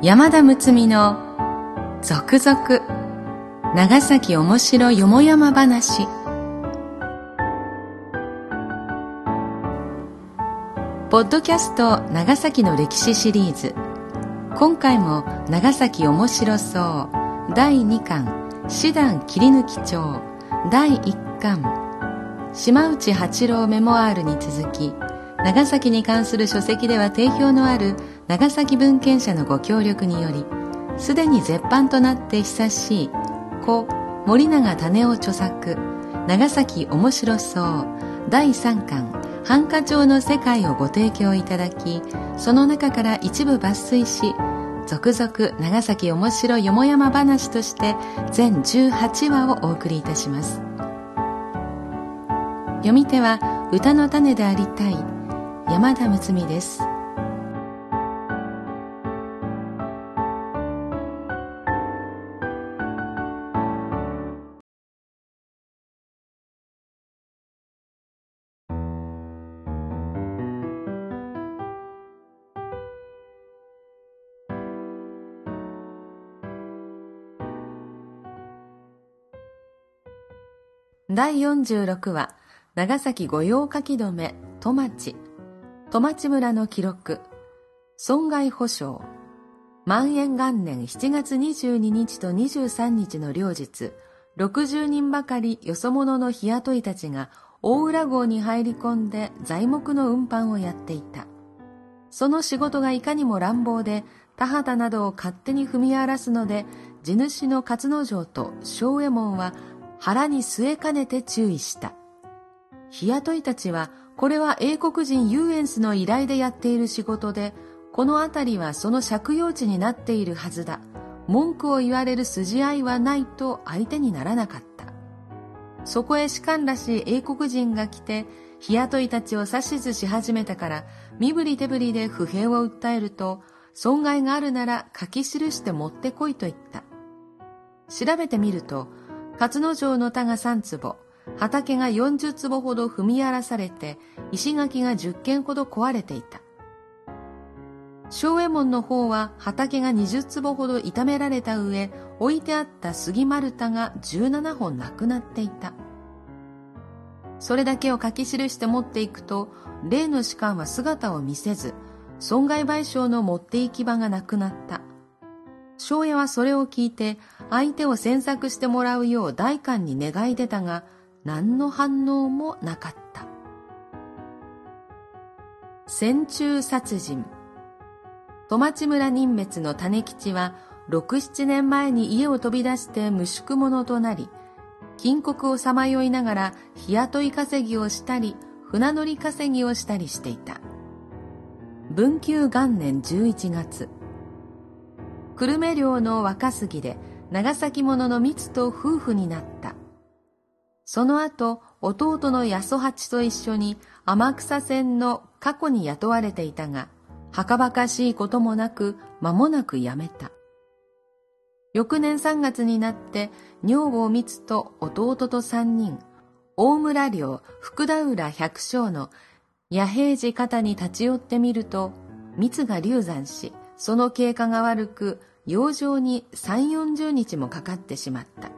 山田睦美の続々長崎おもしろよもやま話。ポッドキャスト長崎の歴史シリーズ。今回も長崎おもしろそう。第2巻。師団切り抜き帳第1巻。島内八郎メモアールに続き長崎に関する書籍では定評のある長崎文献者のご協力によりすでに絶版となって久しい故森永種夫著作長崎面白そう第3巻繁華町の世界をご提供いただきその中から一部抜粋し続々長崎面白よもやま話として全18話をお送りいたします。読み手は歌の種でありたい山田睦美です。第46話長崎御用書き留め戸町。戸町村の記録。損害保障万延元年7月22日と23日の両日60人ばかりよそ者の日雇いたちが大浦号に入り込んで材木の運搬をやっていた。その仕事がいかにも乱暴で田畑などを勝手に踏み荒らすので地主の勝之丞と正右衛門は腹に据えかねて注意した日雇いたちはこれは英国人ユーエンスの依頼でやっている仕事で、この辺りはその借用地になっているはずだ。文句を言われる筋合いはないと相手にならなかった。そこへ士官らしい英国人が来て、日雇いたちを指図し始めたから、身振り手振りで不平を訴えると、損害があるなら書き記して持ってこいと言った。調べてみると、勝之丞の田が三坪、畑が40坪ほど踏み荒らされて、石垣が10軒ほど壊れていた。正右衛門の方は畑が20坪ほど傷められた上、置いてあった杉丸太が17本なくなっていた。それだけを書き記して持っていくと、例の士官は姿を見せず、損害賠償の持って行き場がなくなった。庄屋はそれを聞いて、相手を詮索してもらうよう大官に願い出たが、何の反応もなかった。戦中殺人戸町村任滅の種吉は6、7年前に家を飛び出して無宿者となり、金国をさまよいながら日雇い稼ぎをしたり、船乗り稼ぎをしたりしていた。文久元年11月、久留米領の若杉で長崎者の密と夫婦になった。その後、弟の八十八と一緒に天草線の過去に雇われていたが、はかばかしいこともなく、間もなく辞めた。翌年3月になって、女房光と弟と三人、大村領福田浦百姓の野平寺方に立ち寄ってみると、光が流産し、その経過が悪く、養生に三四十日もかかってしまった。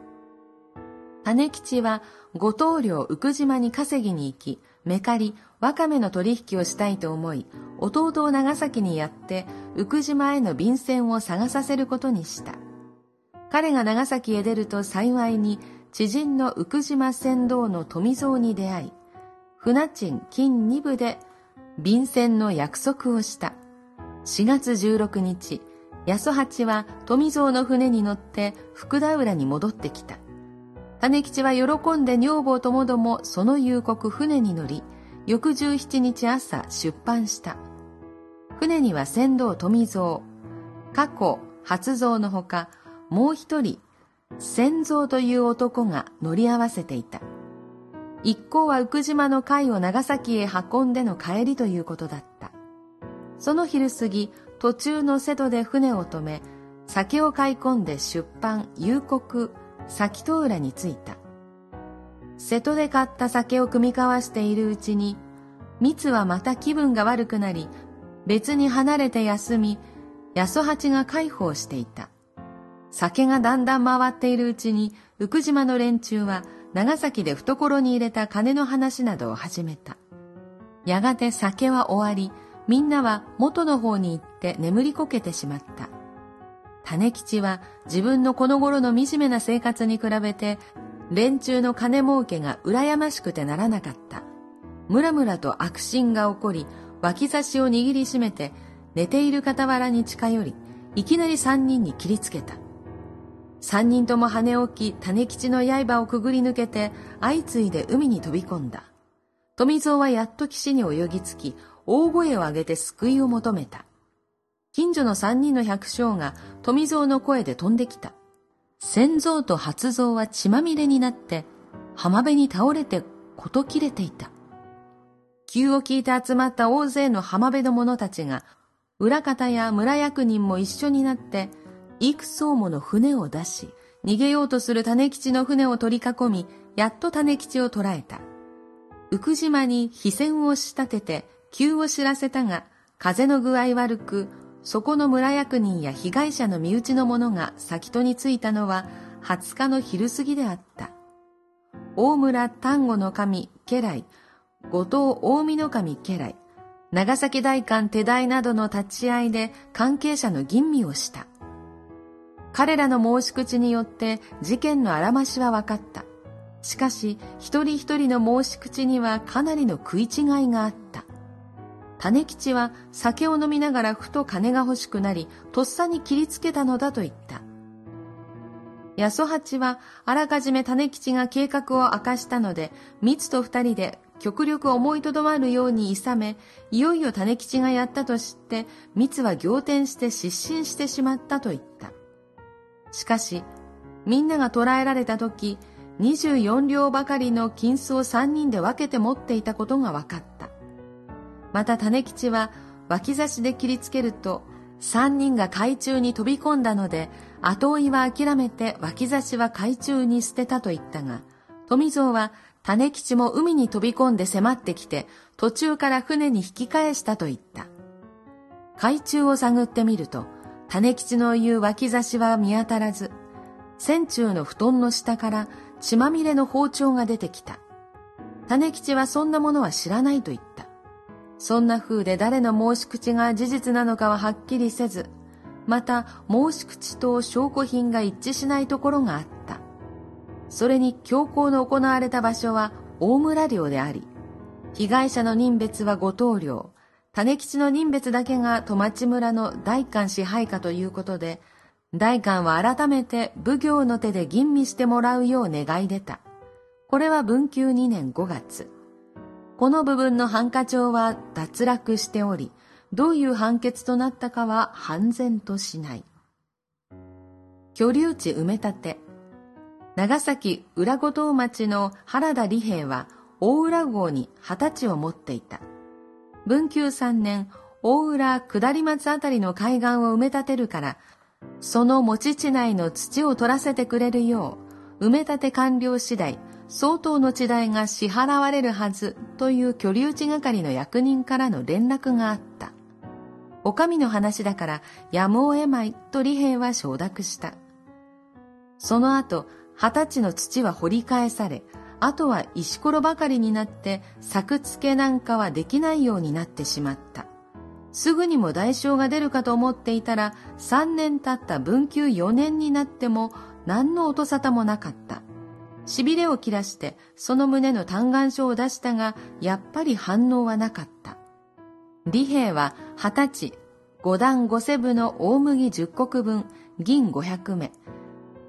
種吉は五島領福島に稼ぎに行き、めかり、わかめの取引をしたいと思い、弟を長崎にやって、福島への便箋を探させることにした。彼が長崎へ出ると幸いに、知人の福島船頭の富蔵に出会い、船賃金二部で便箋の約束をした。4月16日、安八は富蔵の船に乗って福田浦に戻ってきた。種吉は喜んで女房ともどもその夕刻船に乗り、翌17日朝出版した。船には船頭富蔵、過去初蔵のほか、もう一人、仙蔵という男が乗り合わせていた。一行は福島の海を長崎へ運んでの帰りということだった。その昼過ぎ、途中の瀬戸で船を止め、酒を買い込んで出版、夕刻、先戸浦に着いた。瀬戸で買った酒を酌み交わしているうちに、蜜はまた気分が悪くなり、別に離れて休み、八十八が介抱していた。酒がだんだん回っているうちに、福島の連中は長崎で懐に入れた金の話などを始めた。やがて酒は終わり、みんなは元の方に行って眠りこけてしまった。種吉は自分のこの頃の惨めな生活に比べて、連中の金儲けが羨ましくてならなかった。ムラムラと悪心が起こり、脇差しを握りしめて、寝ている傍らに近寄り、いきなり三人に切りつけた。三人とも跳ね起き、種吉の刃をくぐり抜けて、相次いで海に飛び込んだ。富蔵はやっと岸に泳ぎつき、大声を上げて救いを求めた。近所の三人の百姓が富蔵の声で飛んできた。先蔵と初蔵は血まみれになって、浜辺に倒れてこと切れていた。急を聞いて集まった大勢の浜辺の者たちが、裏方や村役人も一緒になって、幾層もの船を出し、逃げようとする種吉の船を取り囲み、やっと種吉を捕らえた。浮島に飛船を仕立てて、急を知らせたが、風の具合悪く、そこの村役人や被害者の身内の者が先戸に着いたのは20日の昼過ぎであった。大村丹後の神家来、後藤大見の神家来、長崎大官手代などの立ち会いで関係者の吟味をした。彼らの申し口によって事件のあらましは分かった。しかし、一人一人の申し口にはかなりの食い違いがあった。種吉は酒を飲みながらふと金が欲しくなり、とっさに切りつけたのだと言った。八十八はあらかじめ種吉が計画を明かしたので、密と二人で極力思いとどまるように諌め、いよいよ種吉がやったと知って、密は仰天して失神してしまったと言った。しかし、みんなが捕らえられた時、24両ばかりの金子を3人で分けて持っていたことが分かった。また種吉は脇差しで切りつけると、3人が海中に飛び込んだので、後追いは諦めて脇差しは海中に捨てたと言ったが、富蔵は種吉も海に飛び込んで迫ってきて、途中から船に引き返したと言った。海中を探ってみると、種吉の言う脇差しは見当たらず、船中の布団の下から血まみれの包丁が出てきた。種吉はそんなものは知らないと言った。そんな風で誰の申し口が事実なのかははっきりせず、また申し口と証拠品が一致しないところがあった。それに強行の行われた場所は大村領であり、被害者の人別は五島領、種吉の人別だけが戸町村の大官支配下ということで、大官は改めて奉行の手で吟味してもらうよう願い出た。これは文久2年5月。この部分のハンカ帳は脱落しており、どういう判決となったかは判然としない。居留地埋め立て。長崎浦五島町の原田利平は大浦号に二十歳を持っていた。文久3年、大浦下り松あたりの海岸を埋め立てるから、その持ち地内の土を取らせてくれるよう、埋め立て完了次第、相当の地代が支払われるはずという居留地係の役人からの連絡があった。お上の話だからやむを得まいと利平は承諾した。その後、二十歳の土は掘り返され、あとは石ころばかりになって作付けなんかはできないようになってしまった。すぐにも代償が出るかと思っていたら3年経った文久4年になっても何の音沙汰もなかった。痺れを切らしてその胸の嘆願書を出したがやっぱり反応はなかった。李平は二十歳、五段五セブの大麦十石分、銀五百目、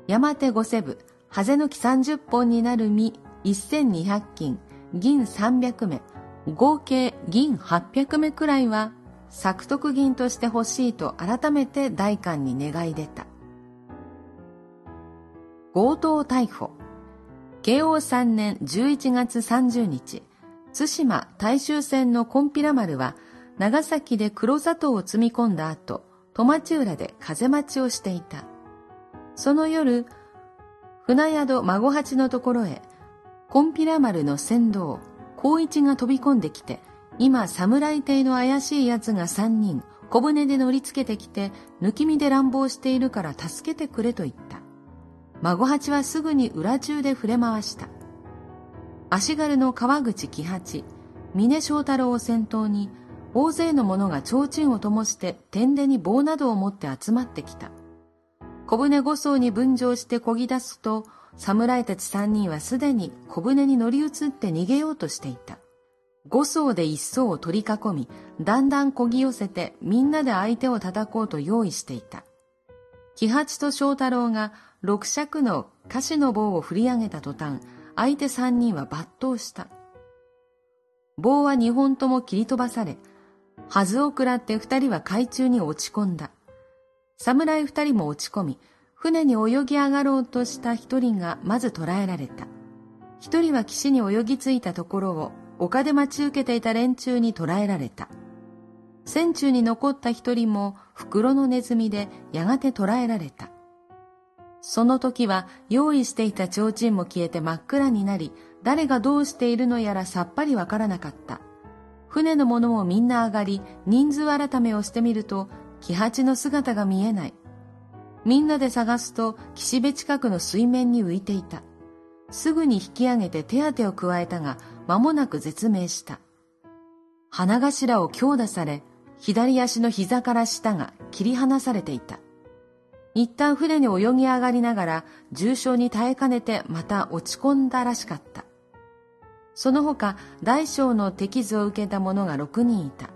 山手五セブ、ハゼの木三十本になる実1200金、銀300目、合計銀800目くらいは作徳銀として欲しいと改めて大官に願い出た。強盗逮捕。慶応3年11月30日、津島大衆船のコンピラ丸は長崎で黒砂糖を積み込んだ後、戸町浦で風待ちをしていた。その夜、船宿孫八のところへコンピラ丸の船頭、光一が飛び込んできて、今、侍邸の怪しい奴が三人、小舟で乗りつけてきて、抜き身で乱暴しているから助けてくれと言った。孫八はすぐに裏中で触れ回した。足軽の川口喜八、峰正太郎を先頭に、大勢の者が提灯を灯して天でに棒などを持って集まってきた。小舟五層に分乗して漕ぎ出すと、侍たち三人はすでに小舟に乗り移って逃げようとしていた。五層で一層を取り囲み、だんだん漕ぎ寄せてみんなで相手を叩こうと用意していた。喜八と正太郎が六尺の菓子の棒を振り上げた途端、相手三人は抜刀した。棒は二本とも切り飛ばされ、はずを食らって二人は海中に落ち込んだ。侍二人も落ち込み、船に泳ぎ上がろうとした一人がまず捕らえられた。一人は岸に泳ぎ着いたところを丘で待ち受けていた連中に捕らえられた。船中に残った一人も袋のネズミでやがて捕らえられた。その時は用意していた提灯も消えて真っ暗になり、誰がどうしているのやらさっぱりわからなかった。船の者もみんな上がり、人数改めをしてみると、木八の姿が見えない。みんなで探すと、岸辺近くの水面に浮いていた。すぐに引き上げて手当てを加えたが、間もなく絶命した。花頭を強打され、左足の膝から下が切り離されていた。一旦船に泳ぎ上がりながら重傷に耐えかねてまた落ち込んだらしかった。その他大小の手傷を受けた者が6人いた。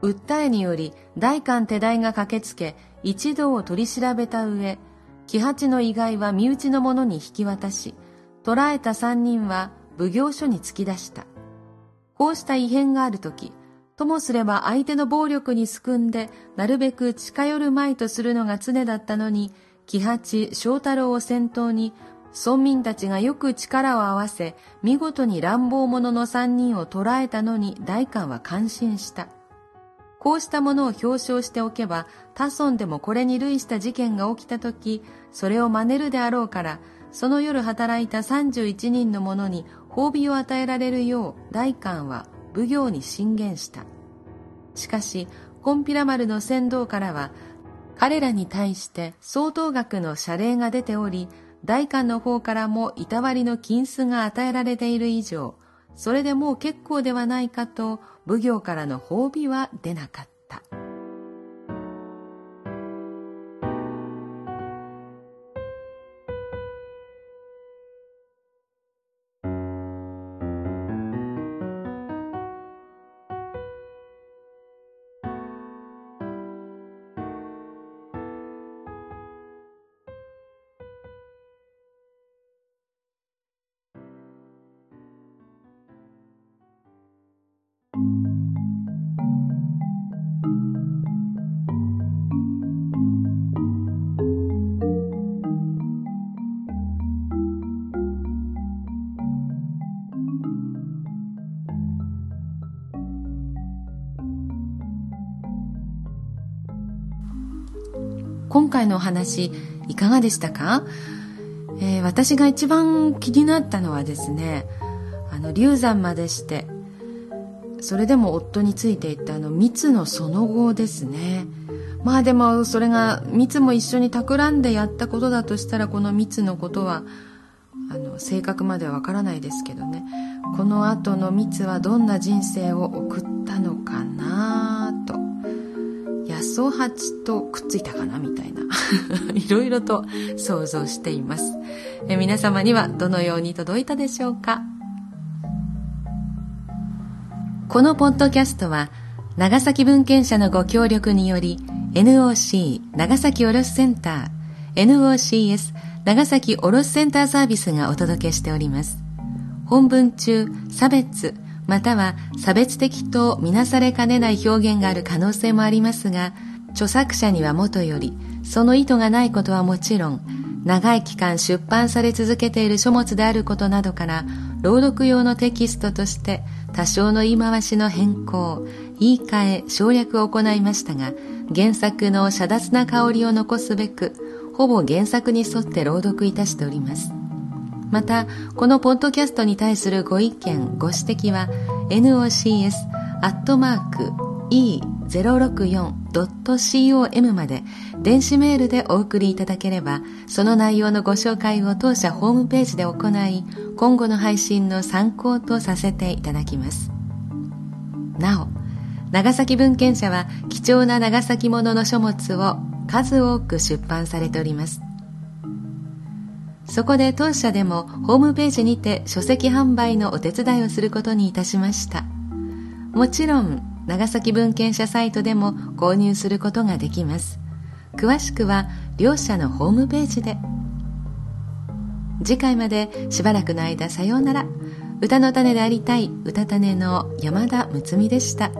訴えにより大官手代が駆けつけ一同を取り調べた上、木八の意外は身内の者に引き渡し、捕らえた三人は奉行所に突き出した。こうした異変があるとき、ともすれば相手の暴力にすくんで、なるべく近寄るまいとするのが常だったのに、木八、正太郎を先頭に村民たちがよく力を合わせ、見事に乱暴者の三人を捕らえたのに大官は感心した。こうしたものを表彰しておけば、他村でもこれに類した事件が起きたとき、それを真似るであろうから、その夜働いた31人の者に褒美を与えられるよう大官は奉行に進言した。しかし、コンピラ丸の船頭からは、彼らに対して相当額の謝礼が出ており、代官の方からもいたわりの金子が与えられている以上、それでもう結構ではないかと奉行からの褒美は出なかった。今回のお話いかがでしたか、えー、私が一番気になったのはですねあの流産までしてそれでも夫についていったあの蜜のその後ですね。まあでもそれが蜜も一緒に企んでやったことだとしたらこの蜜のことはあの正確まではわからないですけどね。この後の蜜はどんな人生を送ったのかな？と野草鉢とくっついたかなみたいな。いろいろと想像しています。え皆様にはどのように届いたでしょうか？このポッドキャストは長崎文献社のご協力により NOC 長崎卸センター NOCS 長崎卸センターサービスがお届けしております。本文中、差別、または差別的とみなされかねない表現がある可能性もありますが、著作者にはもとより、その意図がないことはもちろん、長い期間出版され続けている書物であることなどから、朗読用のテキストとして多少の言い回しの変更、言い換え、省略を行いましたが、原作の遮奪な香りを残すべく、ほぼ原作に沿って朗読いたしております。また、このポッドキャストに対するご意見、ご指摘は、nocs アットマーク e 064.com まで電子メールでお送りいただければその内容のご紹介を当社ホームページで行い今後の配信の参考とさせていただきます。なお長崎文献社は貴重な長崎ものの書物を数多く出版されております。そこで当社でもホームページにて書籍販売のお手伝いをすることにいたしました。もちろん長崎文献者サイトでも購入することができます。詳しくは両社のホームページで。次回までしばらくの間さようなら。歌の種でありたい歌種の山田睦美でした。